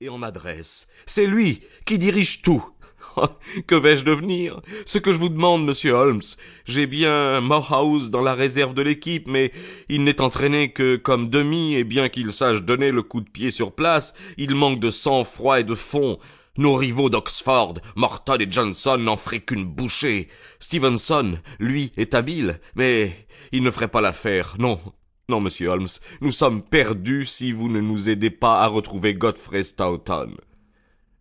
et en adresse. C'est lui qui dirige tout. que vais-je devenir? Ce que je vous demande, monsieur Holmes, j'ai bien Morehouse dans la réserve de l'équipe, mais il n'est entraîné que comme demi, et bien qu'il sache donner le coup de pied sur place, il manque de sang-froid et de fond. Nos rivaux d'Oxford, Morton et Johnson n'en feraient qu'une bouchée. Stevenson, lui, est habile, mais il ne ferait pas l'affaire, non. Non, monsieur Holmes, nous sommes perdus si vous ne nous aidez pas à retrouver Godfrey Stoughton.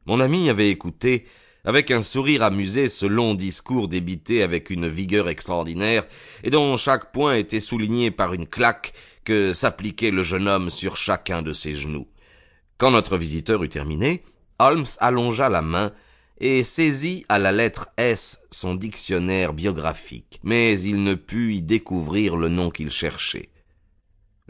Mon ami avait écouté avec un sourire amusé ce long discours débité avec une vigueur extraordinaire, et dont chaque point était souligné par une claque que s'appliquait le jeune homme sur chacun de ses genoux. Quand notre visiteur eut terminé, Holmes allongea la main et saisit à la lettre S son dictionnaire biographique, mais il ne put y découvrir le nom qu'il cherchait.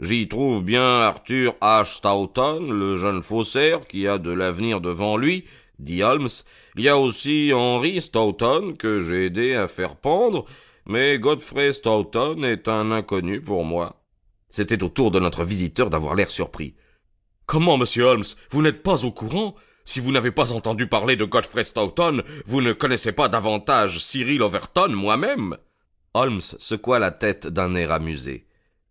J'y trouve bien Arthur H. Stoughton, le jeune faussaire qui a de l'avenir devant lui, dit Holmes. Il y a aussi Henry Stoughton que j'ai aidé à faire pendre, mais Godfrey Stoughton est un inconnu pour moi. C'était au tour de notre visiteur d'avoir l'air surpris. Comment, monsieur Holmes, vous n'êtes pas au courant? Si vous n'avez pas entendu parler de Godfrey Stoughton, vous ne connaissez pas davantage Cyril Overton moi-même. Holmes secoua la tête d'un air amusé.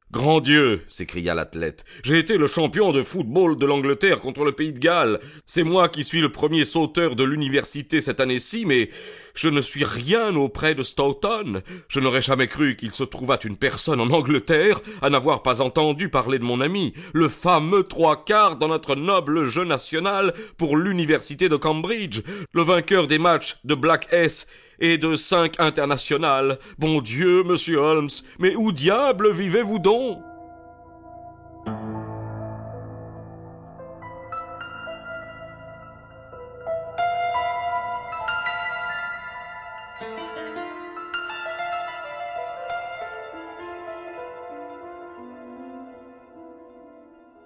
Grand Dieu s'écria l'athlète. J'ai été le champion de football de l'Angleterre contre le pays de Galles. C'est moi qui suis le premier sauteur de l'université cette année-ci, mais je ne suis rien auprès de Stoughton. Je n'aurais jamais cru qu'il se trouvât une personne en Angleterre à n'avoir pas entendu parler de mon ami, le fameux trois quarts dans notre noble jeu national pour l'université de Cambridge, le vainqueur des matchs de Black S et de cinq internationales. Bon Dieu, monsieur Holmes, mais où diable vivez-vous donc?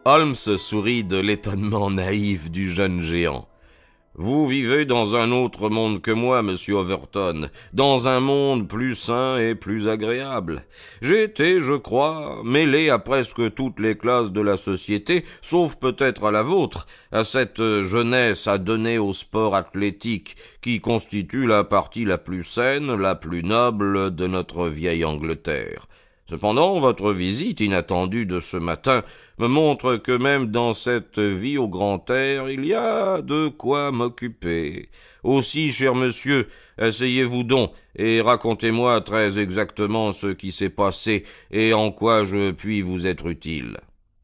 Holmes sourit de l'étonnement naïf du jeune géant. Vous vivez dans un autre monde que moi, monsieur Overton, dans un monde plus sain et plus agréable. J'ai été, je crois, mêlé à presque toutes les classes de la société, sauf peut-être à la vôtre, à cette jeunesse adonnée au sport athlétique, qui constitue la partie la plus saine, la plus noble de notre vieille Angleterre. Cependant, votre visite inattendue de ce matin me montre que même dans cette vie au grand air, il y a de quoi m'occuper. Aussi, cher monsieur, asseyez-vous donc et racontez-moi très exactement ce qui s'est passé et en quoi je puis vous être utile.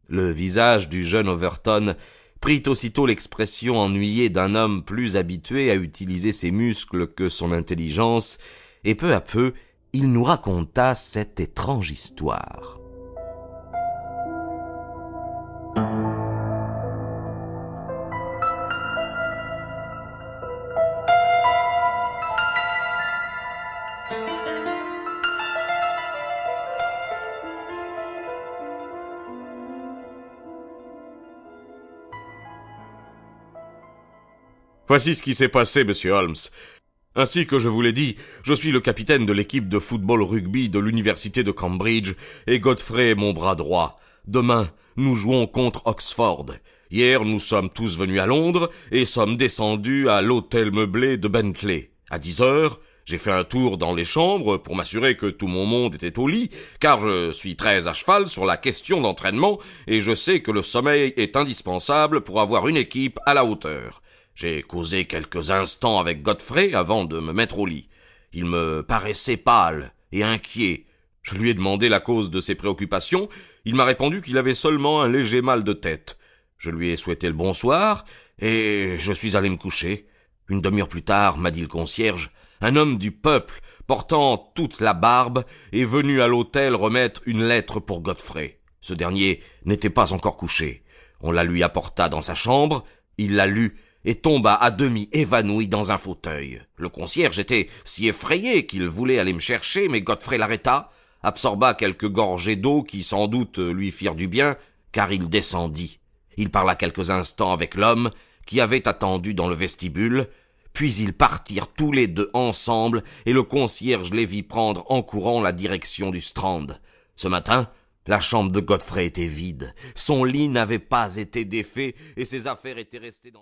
Le visage du jeune Overton prit aussitôt l'expression ennuyée d'un homme plus habitué à utiliser ses muscles que son intelligence, et peu à peu il nous raconta cette étrange histoire. Voici ce qui s'est passé, monsieur Holmes. Ainsi que je vous l'ai dit, je suis le capitaine de l'équipe de football rugby de l'université de Cambridge, et Godfrey est mon bras droit. Demain, nous jouons contre Oxford. Hier, nous sommes tous venus à Londres et sommes descendus à l'hôtel meublé de Bentley. À dix heures, j'ai fait un tour dans les chambres pour m'assurer que tout mon monde était au lit, car je suis très à cheval sur la question d'entraînement et je sais que le sommeil est indispensable pour avoir une équipe à la hauteur. J'ai causé quelques instants avec Godfrey avant de me mettre au lit. Il me paraissait pâle et inquiet. Je lui ai demandé la cause de ses préoccupations. Il m'a répondu qu'il avait seulement un léger mal de tête. Je lui ai souhaité le bonsoir, et je suis allé me coucher. Une demi-heure plus tard, m'a dit le concierge, un homme du peuple, portant toute la barbe, est venu à l'hôtel remettre une lettre pour Godfrey. Ce dernier n'était pas encore couché. On la lui apporta dans sa chambre, il la lut et tomba à demi évanoui dans un fauteuil. Le concierge était si effrayé qu'il voulait aller me chercher, mais Godfrey l'arrêta, absorba quelques gorgées d'eau qui sans doute lui firent du bien, car il descendit. Il parla quelques instants avec l'homme, qui avait attendu dans le vestibule, puis ils partirent tous les deux ensemble, et le concierge les vit prendre en courant la direction du Strand. Ce matin, la chambre de Godfrey était vide, son lit n'avait pas été défait, et ses affaires étaient restées dans